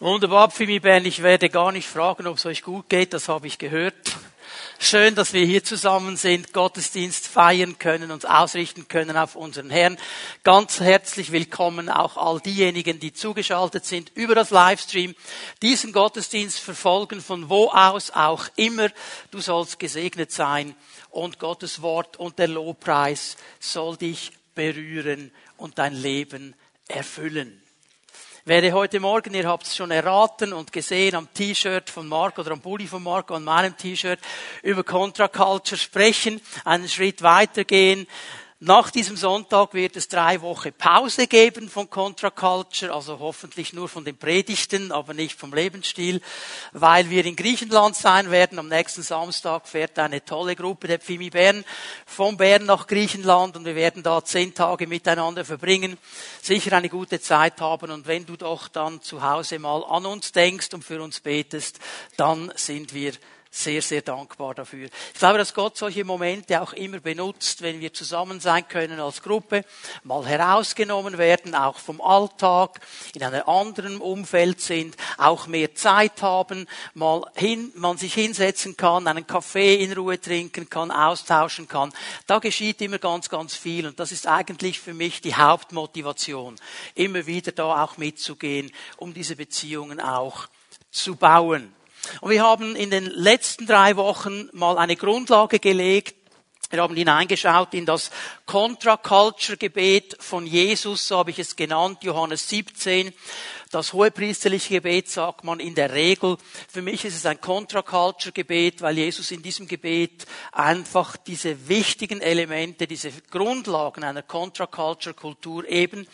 Wunderbar, Pfimi Bern. Ich werde gar nicht fragen, ob es euch gut geht. Das habe ich gehört. Schön, dass wir hier zusammen sind, Gottesdienst feiern können, uns ausrichten können auf unseren Herrn. Ganz herzlich willkommen auch all diejenigen, die zugeschaltet sind über das Livestream, diesen Gottesdienst verfolgen, von wo aus auch immer. Du sollst gesegnet sein und Gottes Wort und der Lobpreis soll dich berühren und dein Leben erfüllen werde heute Morgen, ihr habt es schon erraten und gesehen am T-Shirt von Marco oder am Pulli von Marco, an meinem T-Shirt, über Contra Culture sprechen, einen Schritt weitergehen, nach diesem Sonntag wird es drei Wochen Pause geben von Contra Culture, also hoffentlich nur von den Predigten, aber nicht vom Lebensstil, weil wir in Griechenland sein werden. Am nächsten Samstag fährt eine tolle Gruppe der Pfimi Bern von Bern nach Griechenland und wir werden da zehn Tage miteinander verbringen, sicher eine gute Zeit haben und wenn du doch dann zu Hause mal an uns denkst und für uns betest, dann sind wir sehr, sehr dankbar dafür. Ich glaube, dass Gott solche Momente auch immer benutzt, wenn wir zusammen sein können als Gruppe, mal herausgenommen werden, auch vom Alltag, in einem anderen Umfeld sind, auch mehr Zeit haben, mal hin, man sich hinsetzen kann, einen Kaffee in Ruhe trinken kann, austauschen kann. Da geschieht immer ganz, ganz viel und das ist eigentlich für mich die Hauptmotivation, immer wieder da auch mitzugehen, um diese Beziehungen auch zu bauen. Und wir haben in den letzten drei Wochen mal eine Grundlage gelegt. Wir haben hineingeschaut in das Contra-Culture-Gebet von Jesus, so habe ich es genannt, Johannes 17. Das hohepriesterliche Gebet sagt man in der Regel. Für mich ist es ein Contra-Culture-Gebet, weil Jesus in diesem Gebet einfach diese wichtigen Elemente, diese Grundlagen einer Contra-Culture-Kultur eben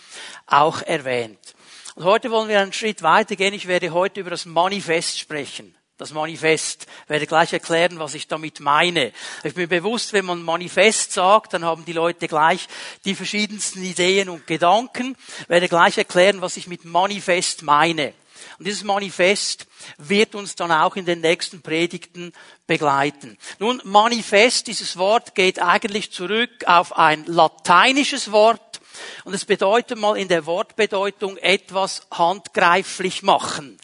auch erwähnt. Und heute wollen wir einen Schritt weitergehen. Ich werde heute über das Manifest sprechen das Manifest. Ich werde gleich erklären, was ich damit meine. Ich bin bewusst, wenn man Manifest sagt, dann haben die Leute gleich die verschiedensten Ideen und Gedanken. Ich werde gleich erklären, was ich mit Manifest meine. Und dieses Manifest wird uns dann auch in den nächsten Predigten begleiten. Nun, Manifest, dieses Wort geht eigentlich zurück auf ein lateinisches Wort und es bedeutet mal in der Wortbedeutung etwas handgreiflich machen,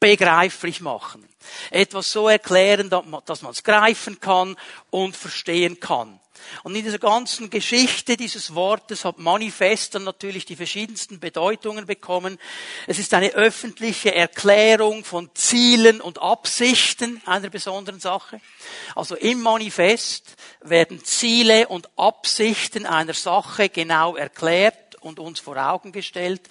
begreiflich machen. Etwas so erklären, dass man es greifen kann und verstehen kann. Und in dieser ganzen Geschichte dieses Wortes hat Manifest dann natürlich die verschiedensten Bedeutungen bekommen. Es ist eine öffentliche Erklärung von Zielen und Absichten einer besonderen Sache. Also im Manifest werden Ziele und Absichten einer Sache genau erklärt und uns vor Augen gestellt.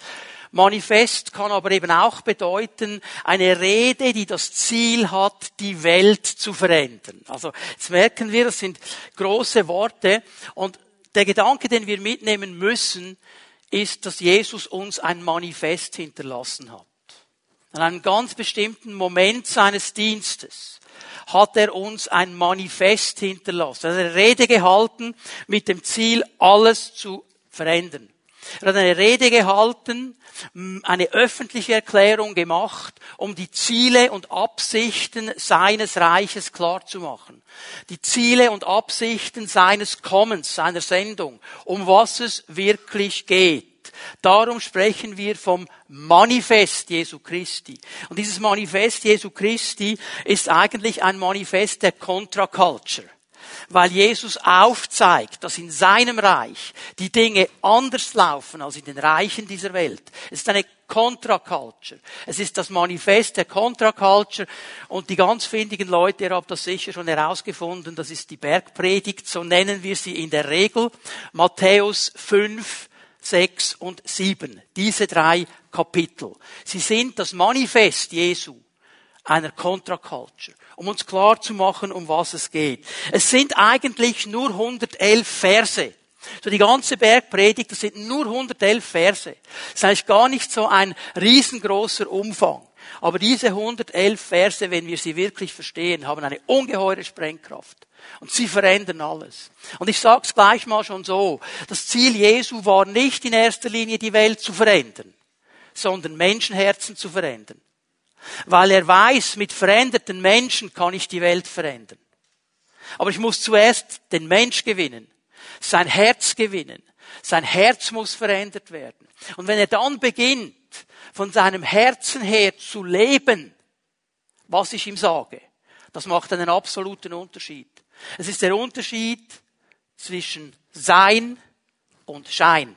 Manifest kann aber eben auch bedeuten, eine Rede, die das Ziel hat, die Welt zu verändern. Also jetzt merken wir, das sind große Worte und der Gedanke, den wir mitnehmen müssen, ist, dass Jesus uns ein Manifest hinterlassen hat. An einem ganz bestimmten Moment seines Dienstes hat er uns ein Manifest hinterlassen. Er hat eine Rede gehalten mit dem Ziel, alles zu verändern. Er hat eine Rede gehalten, eine öffentliche Erklärung gemacht, um die Ziele und Absichten seines Reiches klarzumachen. Die Ziele und Absichten seines Kommens, seiner Sendung, um was es wirklich geht. Darum sprechen wir vom Manifest Jesu Christi. Und dieses Manifest Jesu Christi ist eigentlich ein Manifest der Contra-Culture weil Jesus aufzeigt, dass in seinem Reich die Dinge anders laufen als in den Reichen dieser Welt. Es ist eine Contra-Culture. Es ist das Manifest der Contra-Culture und die ganz findigen Leute, ihr habt das sicher schon herausgefunden, das ist die Bergpredigt, so nennen wir sie in der Regel. Matthäus 5, 6 und 7. Diese drei Kapitel. Sie sind das Manifest Jesu einer Contra-Culture um uns klar zu machen, um was es geht. Es sind eigentlich nur 111 Verse. So die ganze Bergpredigt, das sind nur 111 Verse. Das ist eigentlich gar nicht so ein riesengroßer Umfang. Aber diese 111 Verse, wenn wir sie wirklich verstehen, haben eine ungeheure Sprengkraft. Und sie verändern alles. Und ich sage es gleich mal schon so. Das Ziel Jesu war nicht in erster Linie die Welt zu verändern, sondern Menschenherzen zu verändern. Weil er weiß, mit veränderten Menschen kann ich die Welt verändern. Aber ich muss zuerst den Mensch gewinnen, sein Herz gewinnen. Sein Herz muss verändert werden. Und wenn er dann beginnt, von seinem Herzen her zu leben, was ich ihm sage, das macht einen absoluten Unterschied. Es ist der Unterschied zwischen Sein und Schein.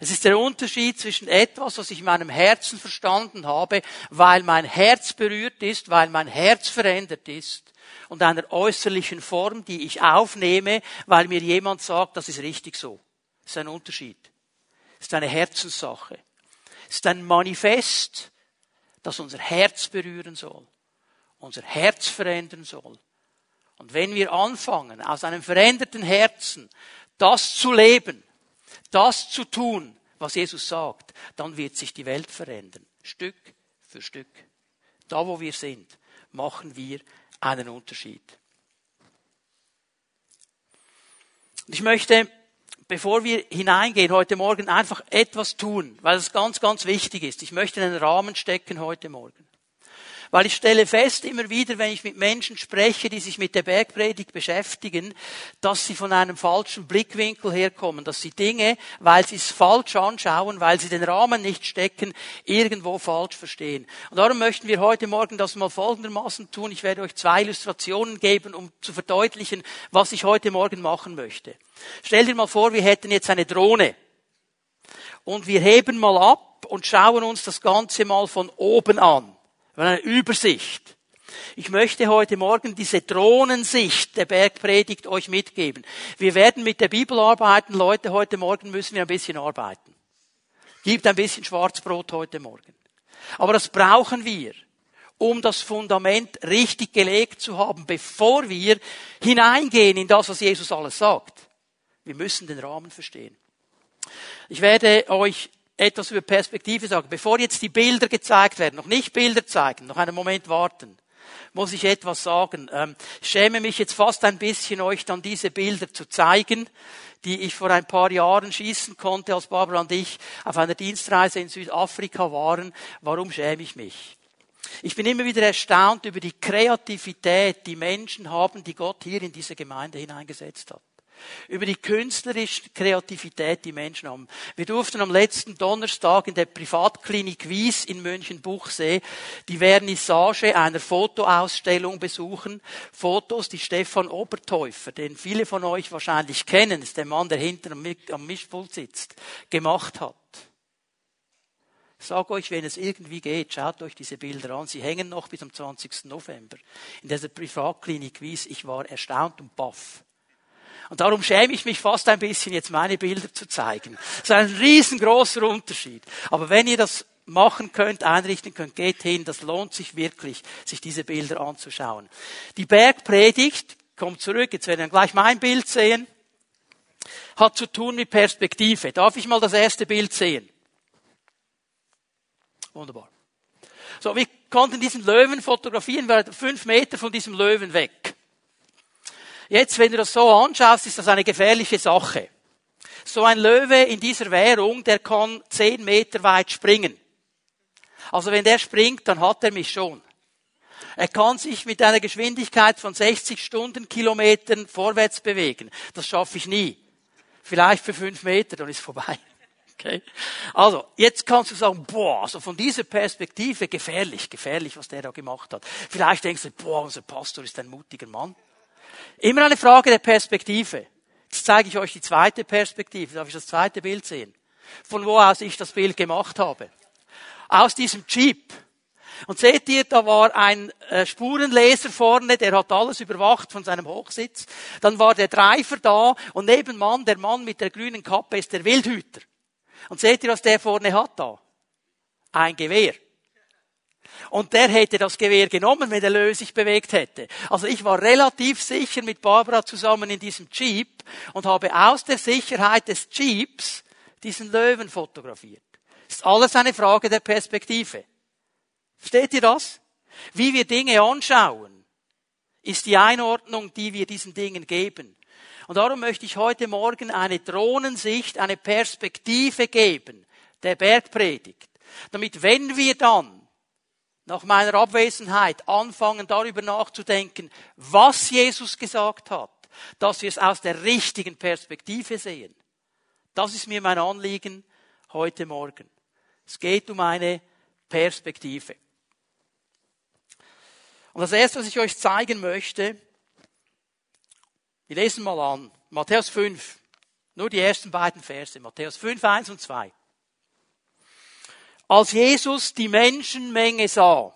Es ist der Unterschied zwischen etwas, was ich in meinem Herzen verstanden habe, weil mein Herz berührt ist, weil mein Herz verändert ist, und einer äußerlichen Form, die ich aufnehme, weil mir jemand sagt, das ist richtig so. Das ist ein Unterschied. Das ist eine Herzenssache. Es ist ein Manifest, das unser Herz berühren soll, unser Herz verändern soll. Und wenn wir anfangen, aus einem veränderten Herzen das zu leben, das zu tun, was Jesus sagt, dann wird sich die Welt verändern. Stück für Stück. Da, wo wir sind, machen wir einen Unterschied. Ich möchte, bevor wir hineingehen heute Morgen, einfach etwas tun, weil es ganz, ganz wichtig ist. Ich möchte einen Rahmen stecken heute Morgen. Weil ich stelle fest immer wieder, wenn ich mit Menschen spreche, die sich mit der Bergpredigt beschäftigen, dass sie von einem falschen Blickwinkel herkommen, dass sie Dinge, weil sie es falsch anschauen, weil sie den Rahmen nicht stecken, irgendwo falsch verstehen. Und darum möchten wir heute Morgen das mal folgendermaßen tun. Ich werde euch zwei Illustrationen geben, um zu verdeutlichen, was ich heute Morgen machen möchte. Stell dir mal vor, wir hätten jetzt eine Drohne. Und wir heben mal ab und schauen uns das Ganze mal von oben an eine Übersicht. Ich möchte heute Morgen diese Drohnensicht der Bergpredigt euch mitgeben. Wir werden mit der Bibel arbeiten. Leute, heute Morgen müssen wir ein bisschen arbeiten. Gibt ein bisschen Schwarzbrot heute Morgen. Aber das brauchen wir, um das Fundament richtig gelegt zu haben, bevor wir hineingehen in das, was Jesus alles sagt. Wir müssen den Rahmen verstehen. Ich werde euch etwas über Perspektive sagen. Bevor jetzt die Bilder gezeigt werden, noch nicht Bilder zeigen, noch einen Moment warten, muss ich etwas sagen. Ähm, ich schäme mich jetzt fast ein bisschen, euch dann diese Bilder zu zeigen, die ich vor ein paar Jahren schießen konnte, als Barbara und ich auf einer Dienstreise in Südafrika waren. Warum schäme ich mich? Ich bin immer wieder erstaunt über die Kreativität, die Menschen haben, die Gott hier in diese Gemeinde hineingesetzt hat über die künstlerische Kreativität, die Menschen haben. Wir durften am letzten Donnerstag in der Privatklinik Wies in München Buchsee die Vernissage einer Fotoausstellung besuchen. Fotos, die Stefan Obertäufer, den viele von euch wahrscheinlich kennen, ist der Mann, der hinten am Mischpult sitzt, gemacht hat. Sage euch, wenn es irgendwie geht, schaut euch diese Bilder an. Sie hängen noch bis am 20. November in dieser Privatklinik Wies. Ich war erstaunt und baff. Und darum schäme ich mich fast ein bisschen, jetzt meine Bilder zu zeigen. Das ist ein riesengroßer Unterschied. Aber wenn ihr das machen könnt, einrichten könnt, geht hin. Das lohnt sich wirklich, sich diese Bilder anzuschauen. Die Bergpredigt, kommt zurück, jetzt werden wir gleich mein Bild sehen, hat zu tun mit Perspektive. Darf ich mal das erste Bild sehen? Wunderbar. So, wir konnten diesen Löwen fotografieren, wir waren fünf Meter von diesem Löwen weg. Jetzt, wenn du das so anschaust, ist das eine gefährliche Sache. So ein Löwe in dieser Währung, der kann zehn Meter weit springen. Also wenn der springt, dann hat er mich schon. Er kann sich mit einer Geschwindigkeit von 60 Stundenkilometern vorwärts bewegen. Das schaffe ich nie. Vielleicht für fünf Meter, dann ist vorbei. Okay? Also, jetzt kannst du sagen, boah, also von dieser Perspektive gefährlich, gefährlich, was der da gemacht hat. Vielleicht denkst du, boah, unser Pastor ist ein mutiger Mann. Immer eine Frage der Perspektive. Jetzt zeige ich euch die zweite Perspektive. Darf ich das zweite Bild sehen? Von wo aus ich das Bild gemacht habe. Aus diesem Jeep. Und seht ihr, da war ein äh, Spurenleser vorne, der hat alles überwacht von seinem Hochsitz. Dann war der Driver da und nebenan der Mann mit der grünen Kappe ist der Wildhüter. Und seht ihr, was der vorne hat da? Ein Gewehr. Und der hätte das Gewehr genommen, wenn der Löwe sich bewegt hätte. Also ich war relativ sicher mit Barbara zusammen in diesem Jeep und habe aus der Sicherheit des Jeeps diesen Löwen fotografiert. Das ist alles eine Frage der Perspektive. Versteht ihr das? Wie wir Dinge anschauen, ist die Einordnung, die wir diesen Dingen geben. Und darum möchte ich heute Morgen eine Drohnensicht, eine Perspektive geben, der Bergpredigt. Damit, wenn wir dann nach meiner Abwesenheit anfangen darüber nachzudenken, was Jesus gesagt hat, dass wir es aus der richtigen Perspektive sehen. Das ist mir mein Anliegen heute Morgen. Es geht um eine Perspektive. Und das erste, was ich euch zeigen möchte, wir lesen mal an, Matthäus 5, nur die ersten beiden Verse, Matthäus 5, 1 und 2. Als Jesus die Menschenmenge sah,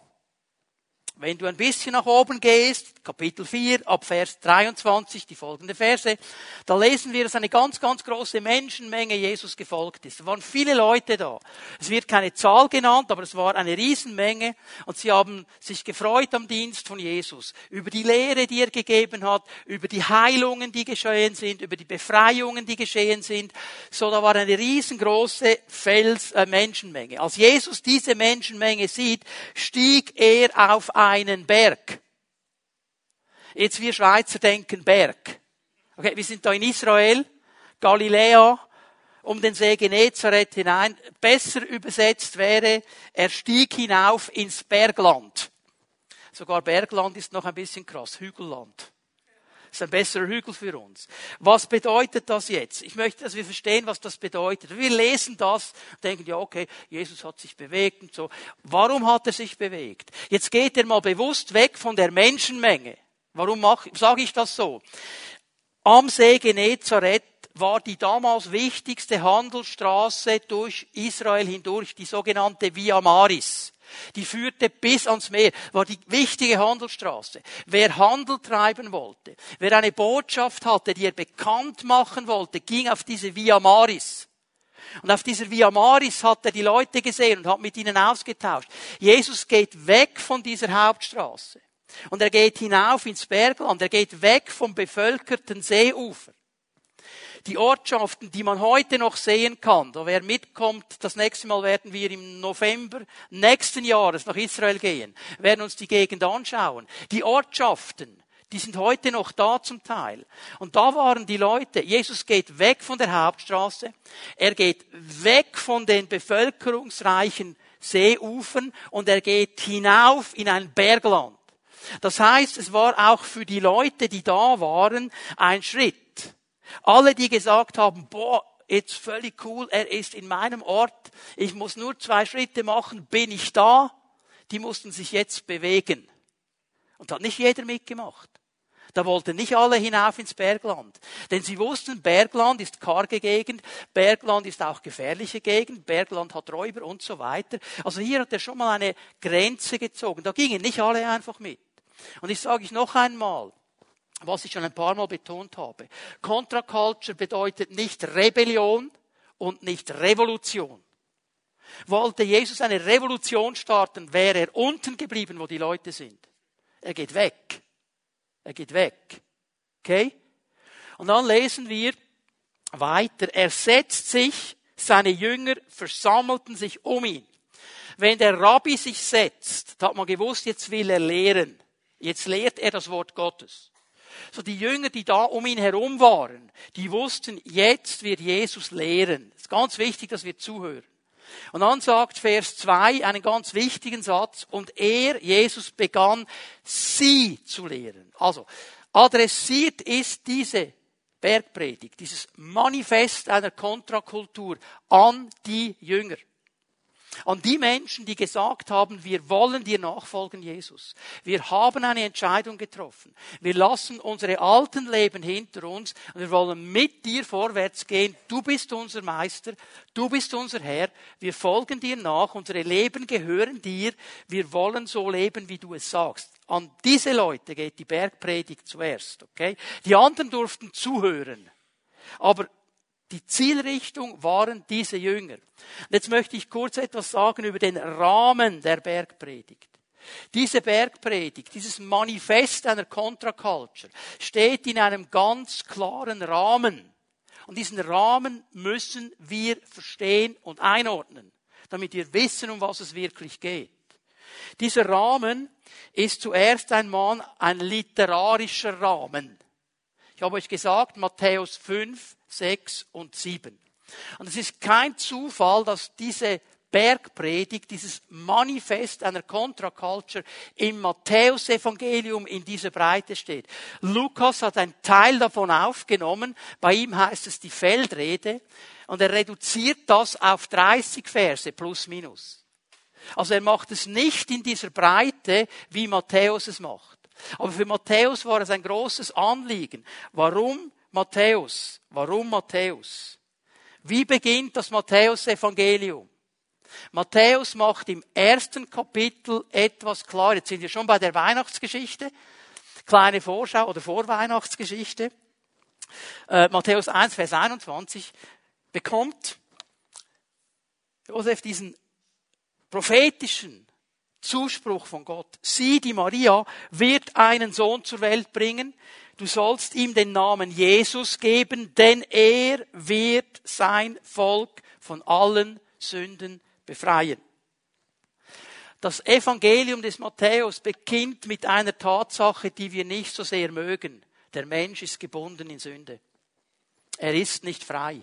wenn du ein bisschen nach oben gehst, Kapitel 4, ab Vers 23, die folgende Verse, da lesen wir, dass eine ganz, ganz große Menschenmenge Jesus gefolgt ist. Es waren viele Leute da. Es wird keine Zahl genannt, aber es war eine Riesenmenge und sie haben sich gefreut am Dienst von Jesus, über die Lehre, die er gegeben hat, über die Heilungen, die geschehen sind, über die Befreiungen, die geschehen sind. So, da war eine riesengroße Fels, äh, Menschenmenge. Als Jesus diese Menschenmenge sieht, stieg er auf ein einen Berg. Jetzt wir Schweizer denken Berg. Okay, wir sind da in Israel, Galiläa, um den See Genezareth hinein. Besser übersetzt wäre, er stieg hinauf ins Bergland. Sogar Bergland ist noch ein bisschen krass, Hügelland. Das ist ein besserer Hügel für uns. Was bedeutet das jetzt? Ich möchte, dass wir verstehen, was das bedeutet. Wir lesen das und denken, ja, okay, Jesus hat sich bewegt und so. Warum hat er sich bewegt? Jetzt geht er mal bewusst weg von der Menschenmenge. Warum sage ich das so? Am See Genezareth war die damals wichtigste Handelsstraße durch Israel hindurch, die sogenannte Via Maris. Die führte bis ans Meer, war die wichtige Handelsstraße. Wer Handel treiben wollte, wer eine Botschaft hatte, die er bekannt machen wollte, ging auf diese Via Maris. Und auf dieser Via Maris hat er die Leute gesehen und hat mit ihnen ausgetauscht. Jesus geht weg von dieser Hauptstraße. Und er geht hinauf ins Bergland. Er geht weg vom bevölkerten Seeufer die Ortschaften, die man heute noch sehen kann, da wer mitkommt, das nächste Mal werden wir im November nächsten Jahres nach Israel gehen, werden uns die Gegend anschauen. Die Ortschaften, die sind heute noch da zum Teil. Und da waren die Leute, Jesus geht weg von der Hauptstraße, er geht weg von den bevölkerungsreichen Seeufern und er geht hinauf in ein Bergland. Das heißt, es war auch für die Leute, die da waren, ein Schritt. Alle, die gesagt haben, boah, jetzt völlig cool, er ist in meinem Ort, ich muss nur zwei Schritte machen, bin ich da, die mussten sich jetzt bewegen. Und da hat nicht jeder mitgemacht. Da wollten nicht alle hinauf ins Bergland. Denn sie wussten, Bergland ist karge Gegend, Bergland ist auch gefährliche Gegend, Bergland hat Räuber und so weiter. Also hier hat er schon mal eine Grenze gezogen. Da gingen nicht alle einfach mit. Und ich sage ich noch einmal, was ich schon ein paar Mal betont habe. Contra-Culture bedeutet nicht Rebellion und nicht Revolution. Wollte Jesus eine Revolution starten, wäre er unten geblieben, wo die Leute sind. Er geht weg. Er geht weg. Okay? Und dann lesen wir weiter. Er setzt sich, seine Jünger versammelten sich um ihn. Wenn der Rabbi sich setzt, hat man gewusst, jetzt will er lehren. Jetzt lehrt er das Wort Gottes. So die Jünger, die da um ihn herum waren, die wussten, jetzt wird Jesus lehren. Es ist ganz wichtig, dass wir zuhören. Und dann sagt Vers 2 einen ganz wichtigen Satz, und er, Jesus, begann, sie zu lehren. Also, adressiert ist diese Bergpredigt, dieses Manifest einer Kontrakultur an die Jünger. An die Menschen, die gesagt haben, wir wollen dir nachfolgen, Jesus. Wir haben eine Entscheidung getroffen. Wir lassen unsere alten Leben hinter uns und wir wollen mit dir vorwärts gehen. Du bist unser Meister. Du bist unser Herr. Wir folgen dir nach. Unsere Leben gehören dir. Wir wollen so leben, wie du es sagst. An diese Leute geht die Bergpredigt zuerst, okay? Die anderen durften zuhören. Aber die Zielrichtung waren diese Jünger. Und jetzt möchte ich kurz etwas sagen über den Rahmen der Bergpredigt. Diese Bergpredigt, dieses Manifest einer Contra-Culture steht in einem ganz klaren Rahmen. Und diesen Rahmen müssen wir verstehen und einordnen, damit wir wissen, um was es wirklich geht. Dieser Rahmen ist zuerst einmal ein literarischer Rahmen. Ich habe euch gesagt, Matthäus 5, 6 und 7. Und es ist kein Zufall, dass diese Bergpredigt, dieses Manifest einer Contra-Culture im Matthäusevangelium in dieser Breite steht. Lukas hat einen Teil davon aufgenommen. Bei ihm heißt es die Feldrede. Und er reduziert das auf 30 Verse plus minus. Also er macht es nicht in dieser Breite, wie Matthäus es macht. Aber für Matthäus war es ein großes Anliegen. Warum Matthäus? Warum Matthäus? Wie beginnt das Matthäus-Evangelium? Matthäus macht im ersten Kapitel etwas klar. Jetzt sind wir schon bei der Weihnachtsgeschichte. Kleine Vorschau oder Vorweihnachtsgeschichte. Äh, Matthäus 1, Vers 21 bekommt Josef diesen prophetischen Zuspruch von Gott. Sie, die Maria, wird einen Sohn zur Welt bringen. Du sollst ihm den Namen Jesus geben, denn er wird sein Volk von allen Sünden befreien. Das Evangelium des Matthäus beginnt mit einer Tatsache, die wir nicht so sehr mögen. Der Mensch ist gebunden in Sünde. Er ist nicht frei.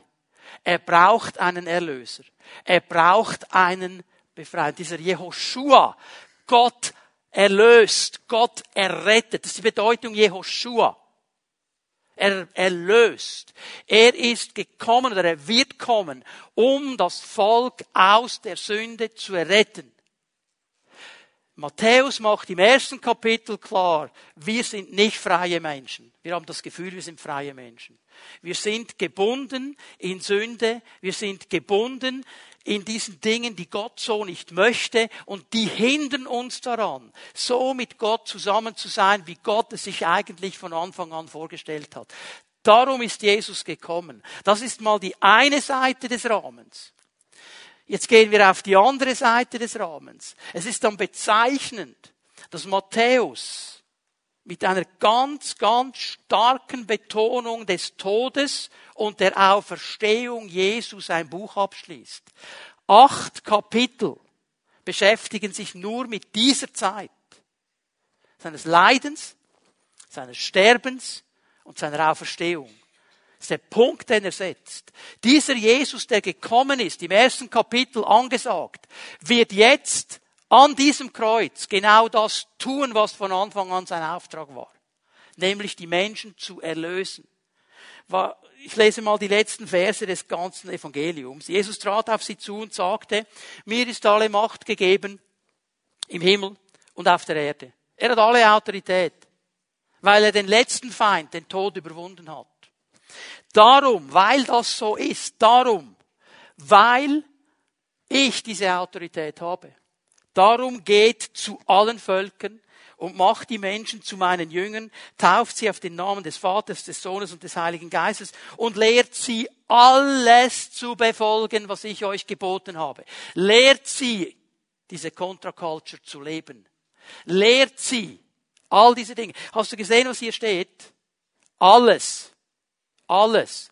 Er braucht einen Erlöser. Er braucht einen Befreier. Dieser Jehoshua, Gott erlöst, Gott errettet. Das ist die Bedeutung Jehoshua. Er erlöst. Er ist gekommen oder er wird kommen, um das Volk aus der Sünde zu erretten. Matthäus macht im ersten Kapitel klar, wir sind nicht freie Menschen. Wir haben das Gefühl, wir sind freie Menschen. Wir sind gebunden in Sünde. Wir sind gebunden in diesen Dingen, die Gott so nicht möchte und die hindern uns daran, so mit Gott zusammen zu sein, wie Gott es sich eigentlich von Anfang an vorgestellt hat. Darum ist Jesus gekommen. Das ist mal die eine Seite des Rahmens. Jetzt gehen wir auf die andere Seite des Rahmens. Es ist dann bezeichnend, dass Matthäus mit einer ganz, ganz starken Betonung des Todes und der Auferstehung Jesu sein Buch abschließt. Acht Kapitel beschäftigen sich nur mit dieser Zeit seines Leidens, seines Sterbens und seiner Auferstehung. Das ist der Punkt, den er setzt. Dieser Jesus, der gekommen ist, im ersten Kapitel angesagt, wird jetzt an diesem Kreuz genau das tun, was von Anfang an sein Auftrag war. Nämlich die Menschen zu erlösen. Ich lese mal die letzten Verse des ganzen Evangeliums. Jesus trat auf sie zu und sagte, mir ist alle Macht gegeben im Himmel und auf der Erde. Er hat alle Autorität, weil er den letzten Feind, den Tod überwunden hat. Darum, weil das so ist, darum, weil ich diese Autorität habe. Darum geht zu allen Völkern und macht die Menschen zu meinen Jüngern, tauft sie auf den Namen des Vaters, des Sohnes und des Heiligen Geistes und lehrt sie alles zu befolgen, was ich euch geboten habe. Lehrt sie, diese Contra-Culture zu leben. Lehrt sie all diese Dinge. Hast du gesehen, was hier steht? Alles alles.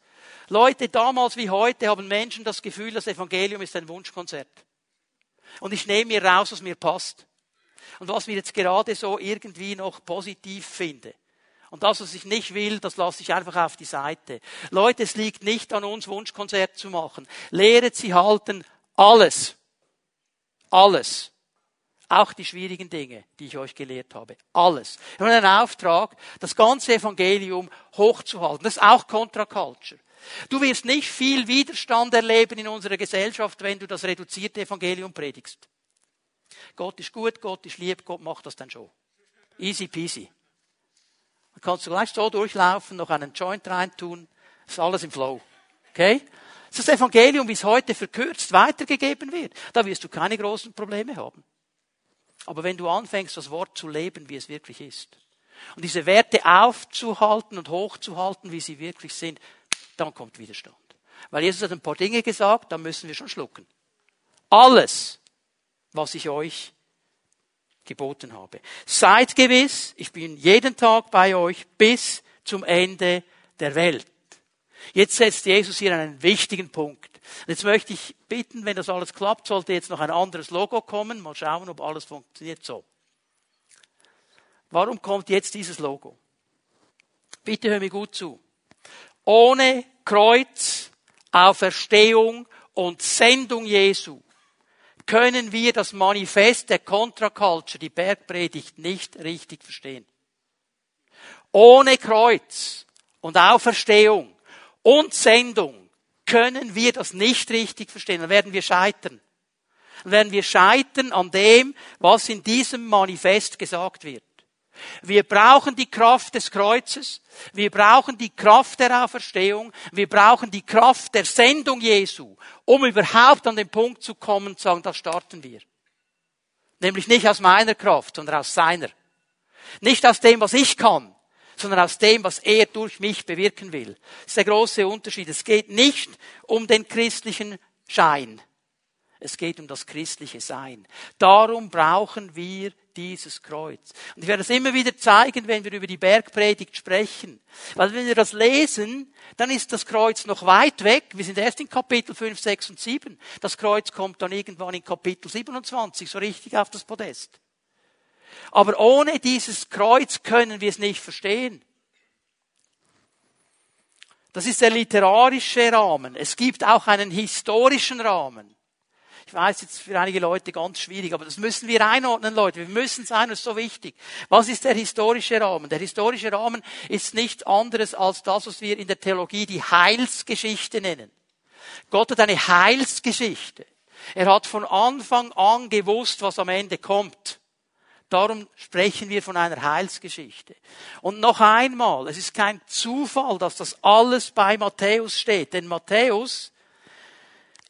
Leute, damals wie heute haben Menschen das Gefühl, das Evangelium ist ein Wunschkonzert. Und ich nehme mir raus, was mir passt. Und was mir jetzt gerade so irgendwie noch positiv finde. Und das, was ich nicht will, das lasse ich einfach auf die Seite. Leute, es liegt nicht an uns, Wunschkonzert zu machen. Lehret sie halten alles. Alles. Auch die schwierigen Dinge, die ich euch gelehrt habe. Alles. Wir haben einen Auftrag, das ganze Evangelium hochzuhalten. Das ist auch Contra-Culture. Du wirst nicht viel Widerstand erleben in unserer Gesellschaft, wenn du das reduzierte Evangelium predigst. Gott ist gut, Gott ist lieb, Gott macht das dann schon. Easy peasy. Dann kannst du gleich so durchlaufen, noch einen Joint reintun, ist alles im Flow. Okay? Das ist das Evangelium, wie es heute verkürzt weitergegeben wird. Da wirst du keine großen Probleme haben. Aber wenn du anfängst, das Wort zu leben, wie es wirklich ist, und diese Werte aufzuhalten und hochzuhalten, wie sie wirklich sind, dann kommt Widerstand. Weil Jesus hat ein paar Dinge gesagt, da müssen wir schon schlucken. Alles, was ich euch geboten habe. Seid gewiss, ich bin jeden Tag bei euch bis zum Ende der Welt. Jetzt setzt Jesus hier einen wichtigen Punkt. Jetzt möchte ich bitten, wenn das alles klappt, sollte jetzt noch ein anderes Logo kommen. Mal schauen, ob alles funktioniert so. Warum kommt jetzt dieses Logo? Bitte hör mir gut zu. Ohne Kreuz, Auferstehung und Sendung Jesu können wir das Manifest der Contra-Culture, die Bergpredigt, nicht richtig verstehen. Ohne Kreuz und Auferstehung und Sendung können wir das nicht richtig verstehen. Dann werden wir scheitern. Dann werden wir scheitern an dem, was in diesem Manifest gesagt wird. Wir brauchen die Kraft des Kreuzes. Wir brauchen die Kraft der Auferstehung. Wir brauchen die Kraft der Sendung Jesu, um überhaupt an den Punkt zu kommen zu sagen, da starten wir. Nämlich nicht aus meiner Kraft, sondern aus seiner. Nicht aus dem, was ich kann, sondern aus dem, was er durch mich bewirken will. Das ist der große Unterschied. Es geht nicht um den christlichen Schein. Es geht um das christliche Sein. Darum brauchen wir dieses Kreuz. Und ich werde es immer wieder zeigen, wenn wir über die Bergpredigt sprechen. Weil wenn wir das lesen, dann ist das Kreuz noch weit weg. Wir sind erst in Kapitel 5, 6 und 7. Das Kreuz kommt dann irgendwann in Kapitel 27 so richtig auf das Podest. Aber ohne dieses Kreuz können wir es nicht verstehen. Das ist der literarische Rahmen. Es gibt auch einen historischen Rahmen. Ich weiß jetzt für einige Leute ganz schwierig, aber das müssen wir einordnen, Leute. Wir müssen sein, das ist so wichtig. Was ist der historische Rahmen? Der historische Rahmen ist nichts anderes als das, was wir in der Theologie die Heilsgeschichte nennen. Gott hat eine Heilsgeschichte. Er hat von Anfang an gewusst, was am Ende kommt. Darum sprechen wir von einer Heilsgeschichte. Und noch einmal, es ist kein Zufall, dass das alles bei Matthäus steht, denn Matthäus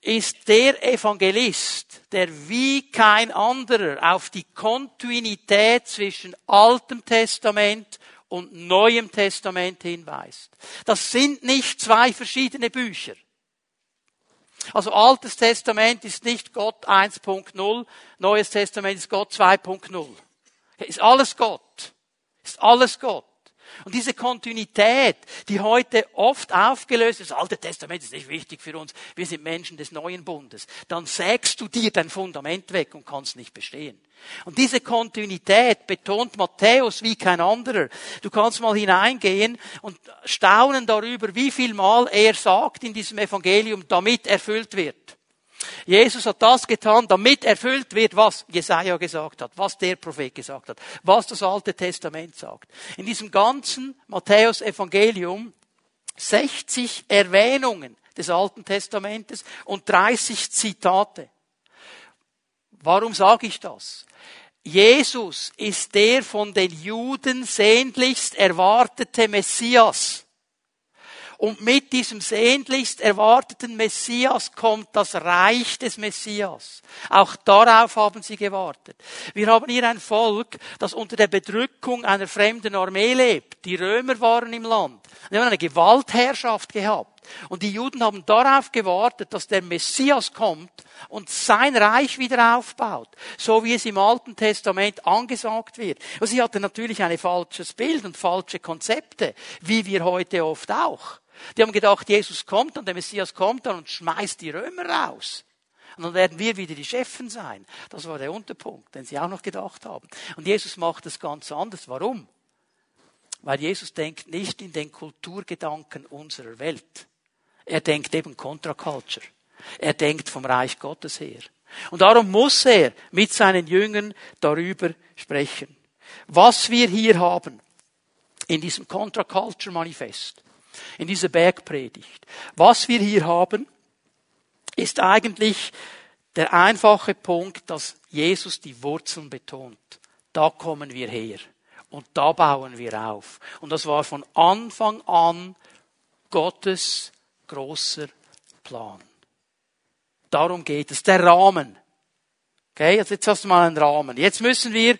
ist der Evangelist, der wie kein anderer auf die Kontinuität zwischen Altem Testament und Neuem Testament hinweist. Das sind nicht zwei verschiedene Bücher. Also Altes Testament ist nicht Gott 1.0, Neues Testament ist Gott 2.0. Ist alles Gott. Ist alles Gott. Und diese Kontinuität, die heute oft aufgelöst ist, das Alte Testament ist nicht wichtig für uns, wir sind Menschen des neuen Bundes, dann sägst du dir dein Fundament weg und kannst nicht bestehen. Und diese Kontinuität betont Matthäus wie kein anderer. Du kannst mal hineingehen und staunen darüber, wie viel Mal er sagt in diesem Evangelium, damit erfüllt wird. Jesus hat das getan, damit erfüllt wird, was Jesaja gesagt hat, was der Prophet gesagt hat, was das Alte Testament sagt. In diesem ganzen Matthäus Evangelium 60 Erwähnungen des Alten Testamentes und 30 Zitate. Warum sage ich das? Jesus ist der von den Juden sehnlichst erwartete Messias. Und mit diesem sehnlichst erwarteten Messias kommt das Reich des Messias. Auch darauf haben sie gewartet. Wir haben hier ein Volk, das unter der Bedrückung einer fremden Armee lebt. Die Römer waren im Land. Sie haben eine Gewaltherrschaft gehabt. Und die Juden haben darauf gewartet, dass der Messias kommt und sein Reich wieder aufbaut, so wie es im Alten Testament angesagt wird. Und sie hatten natürlich ein falsches Bild und falsche Konzepte, wie wir heute oft auch. Die haben gedacht, Jesus kommt und der Messias kommt dann und schmeißt die Römer raus. Und dann werden wir wieder die Chefen sein. Das war der Unterpunkt, den sie auch noch gedacht haben. Und Jesus macht es ganz anders. Warum? Weil Jesus denkt nicht in den Kulturgedanken unserer Welt. Er denkt eben Contra-Culture. Er denkt vom Reich Gottes her. Und darum muss er mit seinen Jüngern darüber sprechen. Was wir hier haben in diesem Contra-Culture-Manifest, in dieser Bergpredigt. Was wir hier haben, ist eigentlich der einfache Punkt, dass Jesus die Wurzeln betont. Da kommen wir her. Und da bauen wir auf. Und das war von Anfang an Gottes großer Plan. Darum geht es. Der Rahmen. Okay, also jetzt hast du mal einen Rahmen. Jetzt müssen wir,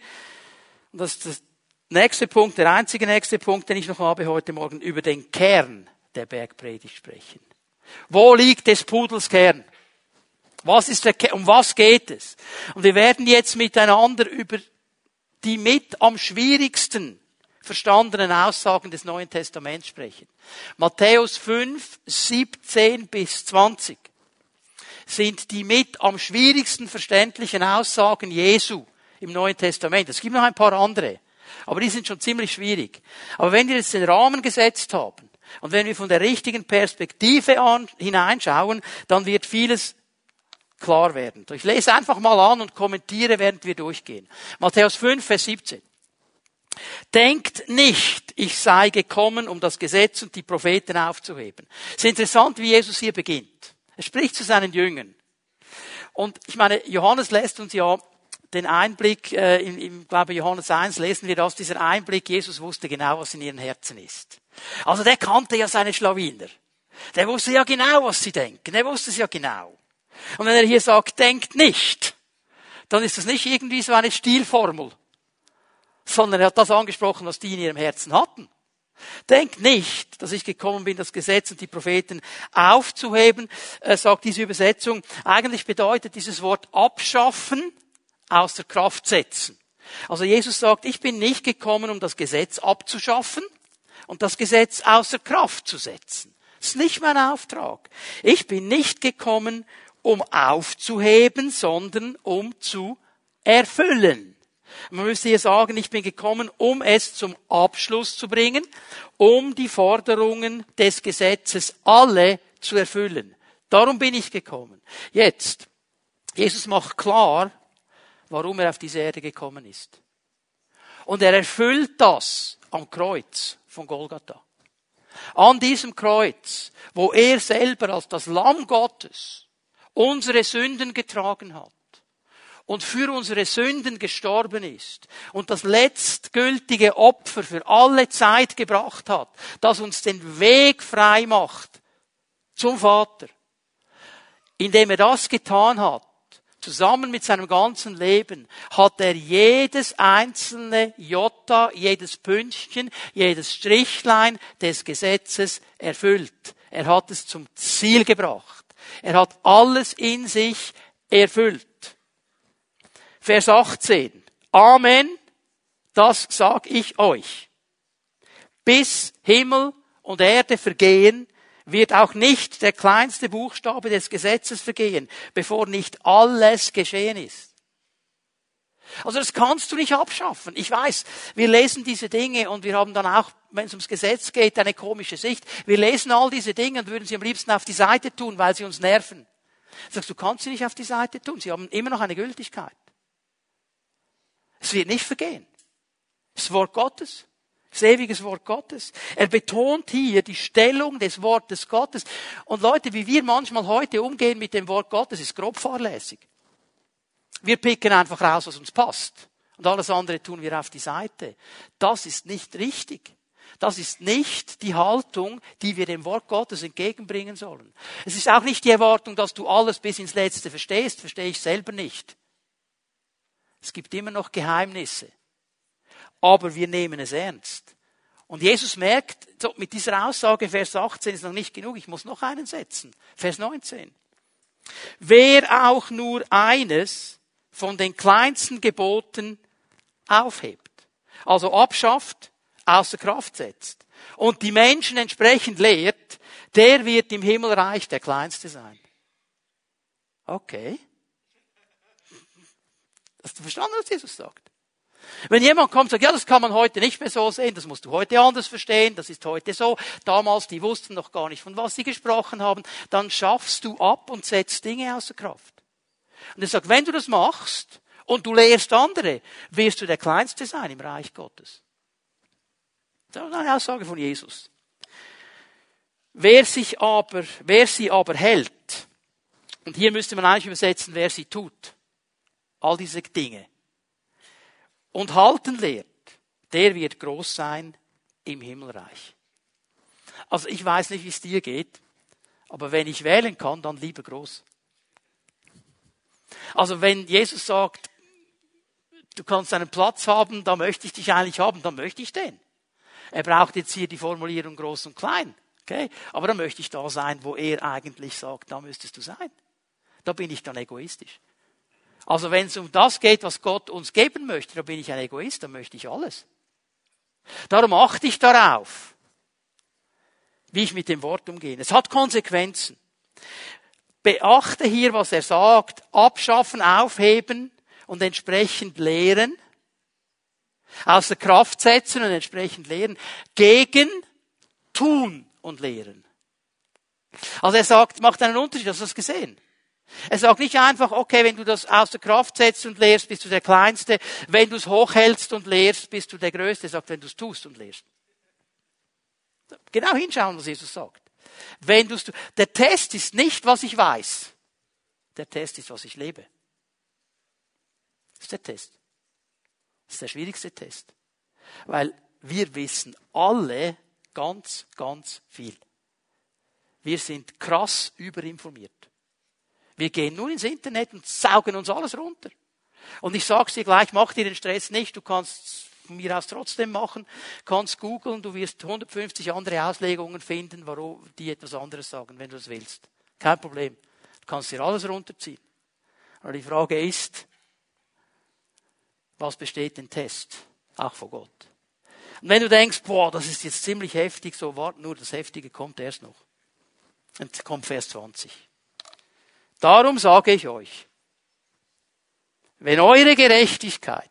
und das ist nächste Punkt, der einzige nächste Punkt, den ich noch habe heute Morgen, über den Kern der Bergpredigt sprechen. Wo liegt des Pudels Kern? Was ist der? Um was geht es? Und wir werden jetzt miteinander über die mit am schwierigsten verstandenen Aussagen des Neuen Testaments sprechen. Matthäus 5, 17 bis 20 sind die mit am schwierigsten verständlichen Aussagen Jesu im Neuen Testament. Es gibt noch ein paar andere. Aber die sind schon ziemlich schwierig. Aber wenn wir jetzt den Rahmen gesetzt haben und wenn wir von der richtigen Perspektive an, hineinschauen, dann wird vieles klar werden. Ich lese einfach mal an und kommentiere, während wir durchgehen. Matthäus 5, Vers 17. Denkt nicht, ich sei gekommen, um das Gesetz und die Propheten aufzuheben. Es ist interessant, wie Jesus hier beginnt. Er spricht zu seinen Jüngern. Und ich meine, Johannes lässt uns ja den Einblick, äh, im, im glaube Johannes 1 lesen wir das, dieser Einblick, Jesus wusste genau, was in ihren Herzen ist. Also der kannte ja seine Schlawiner. Der wusste ja genau, was sie denken. Der wusste es ja genau. Und wenn er hier sagt, denkt nicht, dann ist das nicht irgendwie so eine Stilformel, sondern er hat das angesprochen, was die in ihrem Herzen hatten. Denkt nicht, dass ich gekommen bin, das Gesetz und die Propheten aufzuheben, äh, sagt diese Übersetzung. Eigentlich bedeutet dieses Wort abschaffen, außer Kraft setzen. Also Jesus sagt, ich bin nicht gekommen, um das Gesetz abzuschaffen und das Gesetz außer Kraft zu setzen. Das ist nicht mein Auftrag. Ich bin nicht gekommen, um aufzuheben, sondern um zu erfüllen. Man müsste hier sagen, ich bin gekommen, um es zum Abschluss zu bringen, um die Forderungen des Gesetzes alle zu erfüllen. Darum bin ich gekommen. Jetzt, Jesus macht klar, warum er auf diese Erde gekommen ist. Und er erfüllt das am Kreuz von Golgatha. An diesem Kreuz, wo er selber als das Lamm Gottes unsere Sünden getragen hat und für unsere Sünden gestorben ist und das letztgültige Opfer für alle Zeit gebracht hat, das uns den Weg frei macht zum Vater. Indem er das getan hat, zusammen mit seinem ganzen Leben hat er jedes einzelne Jota, jedes Pünktchen, jedes Strichlein des Gesetzes erfüllt. Er hat es zum Ziel gebracht. Er hat alles in sich erfüllt. Vers 18. Amen, das sag ich euch. Bis Himmel und Erde vergehen, wird auch nicht der kleinste Buchstabe des Gesetzes vergehen, bevor nicht alles geschehen ist. Also das kannst du nicht abschaffen. Ich weiß, wir lesen diese Dinge und wir haben dann auch, wenn es ums Gesetz geht, eine komische Sicht. Wir lesen all diese Dinge und würden sie am liebsten auf die Seite tun, weil sie uns nerven. Sagst du, kannst sie nicht auf die Seite tun. Sie haben immer noch eine Gültigkeit. Es wird nicht vergehen. Das Wort Gottes. Das ewiges Wort Gottes. Er betont hier die Stellung des Wortes Gottes. Und Leute, wie wir manchmal heute umgehen mit dem Wort Gottes, ist grob fahrlässig. Wir picken einfach raus, was uns passt. Und alles andere tun wir auf die Seite. Das ist nicht richtig. Das ist nicht die Haltung, die wir dem Wort Gottes entgegenbringen sollen. Es ist auch nicht die Erwartung, dass du alles bis ins Letzte verstehst. Verstehe ich selber nicht. Es gibt immer noch Geheimnisse aber wir nehmen es ernst. Und Jesus merkt, so, mit dieser Aussage, Vers 18 ist noch nicht genug, ich muss noch einen setzen. Vers 19. Wer auch nur eines von den kleinsten Geboten aufhebt, also abschafft, außer Kraft setzt und die Menschen entsprechend lehrt, der wird im Himmelreich der Kleinste sein. Okay. Hast du verstanden, was Jesus sagt? Wenn jemand kommt und sagt, ja, das kann man heute nicht mehr so sehen, das musst du heute anders verstehen, das ist heute so, damals, die wussten noch gar nicht, von was sie gesprochen haben, dann schaffst du ab und setzt Dinge außer Kraft. Und er sagt, wenn du das machst und du lehrst andere, wirst du der Kleinste sein im Reich Gottes. Das ist eine Aussage von Jesus. Wer sich aber, wer sie aber hält, und hier müsste man eigentlich übersetzen, wer sie tut, all diese Dinge, und halten lehrt, der wird groß sein im Himmelreich. Also ich weiß nicht, wie es dir geht, aber wenn ich wählen kann, dann lieber groß. Also wenn Jesus sagt, du kannst einen Platz haben, da möchte ich dich eigentlich haben, dann möchte ich den. Er braucht jetzt hier die Formulierung groß und klein. Okay? Aber dann möchte ich da sein, wo er eigentlich sagt, da müsstest du sein. Da bin ich dann egoistisch. Also wenn es um das geht, was Gott uns geben möchte, dann bin ich ein Egoist, dann möchte ich alles. Darum achte ich darauf, wie ich mit dem Wort umgehe. Es hat Konsequenzen. Beachte hier, was er sagt. Abschaffen, aufheben und entsprechend lehren. Außer Kraft setzen und entsprechend lehren. Gegen tun und lehren. Also er sagt, macht einen Unterschied. Hast du das gesehen? Er sagt nicht einfach, okay, wenn du das außer Kraft setzt und lehrst, bist du der Kleinste. Wenn du es hochhältst und lehrst, bist du der Größte. Er sagt, wenn du es tust und lehrst. Genau hinschauen, was Jesus sagt. Wenn du der Test ist nicht, was ich weiß. Der Test ist, was ich lebe. Das ist der Test. Das ist der schwierigste Test. Weil wir wissen alle ganz, ganz viel. Wir sind krass überinformiert. Wir gehen nur ins Internet und saugen uns alles runter. Und ich sag's dir gleich, mach dir den Stress nicht, du kannst von mir aus trotzdem machen, kannst googeln, du wirst 150 andere Auslegungen finden, warum die etwas anderes sagen, wenn du es willst. Kein Problem. Du kannst dir alles runterziehen. Aber die Frage ist, was besteht den Test? Auch vor Gott. Und wenn du denkst, boah, das ist jetzt ziemlich heftig, so wart nur, das Heftige kommt erst noch. Und kommt Vers 20. Darum sage ich euch, wenn eure Gerechtigkeit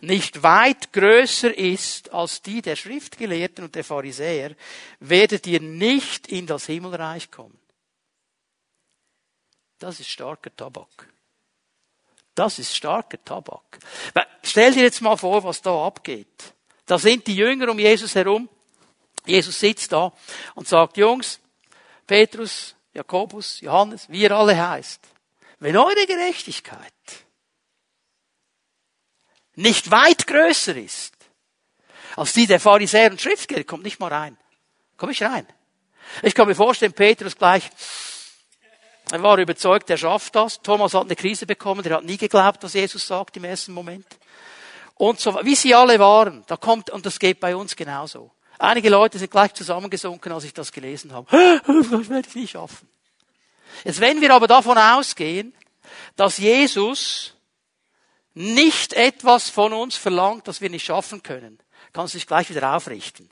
nicht weit größer ist als die der Schriftgelehrten und der Pharisäer, werdet ihr nicht in das Himmelreich kommen. Das ist starker Tabak. Das ist starker Tabak. Stell dir jetzt mal vor, was da abgeht. Da sind die Jünger um Jesus herum. Jesus sitzt da und sagt, Jungs, Petrus, Jakobus, Johannes, wie ihr alle heißt, wenn eure Gerechtigkeit nicht weit größer ist als die der Pharisäer und Schriftgelehrten, kommt nicht mal rein. Komm ich rein. Ich kann mir vorstellen, Petrus gleich, er war überzeugt, er schafft das. Thomas hat eine Krise bekommen, der hat nie geglaubt, was Jesus sagt im ersten Moment. Und so, wie sie alle waren, da kommt, und das geht bei uns genauso. Einige Leute sind gleich zusammengesunken, als ich das gelesen habe. Das werde ich nicht schaffen. Jetzt, wenn wir aber davon ausgehen, dass Jesus nicht etwas von uns verlangt, das wir nicht schaffen können, kannst du dich gleich wieder aufrichten.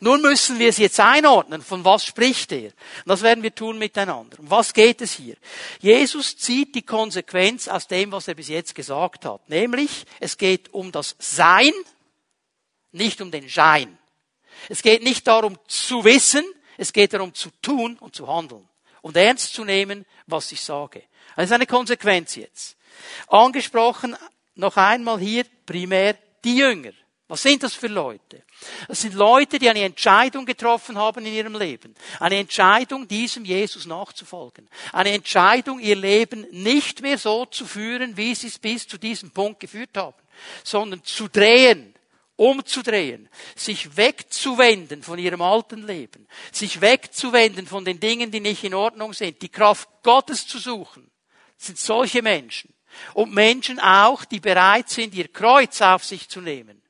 Nun müssen wir es jetzt einordnen. Von was spricht er? Und das werden wir tun miteinander. Um was geht es hier? Jesus zieht die Konsequenz aus dem, was er bis jetzt gesagt hat. Nämlich, es geht um das Sein, nicht um den Schein. Es geht nicht darum zu wissen, es geht darum zu tun und zu handeln. Und ernst zu nehmen, was ich sage. Das ist eine Konsequenz jetzt. Angesprochen noch einmal hier primär die Jünger. Was sind das für Leute? Das sind Leute, die eine Entscheidung getroffen haben in ihrem Leben. Eine Entscheidung, diesem Jesus nachzufolgen. Eine Entscheidung, ihr Leben nicht mehr so zu führen, wie sie es bis zu diesem Punkt geführt haben, sondern zu drehen, umzudrehen, sich wegzuwenden von ihrem alten Leben, sich wegzuwenden von den Dingen, die nicht in Ordnung sind, die Kraft Gottes zu suchen, sind solche Menschen. Und Menschen auch, die bereit sind, ihr Kreuz auf sich zu nehmen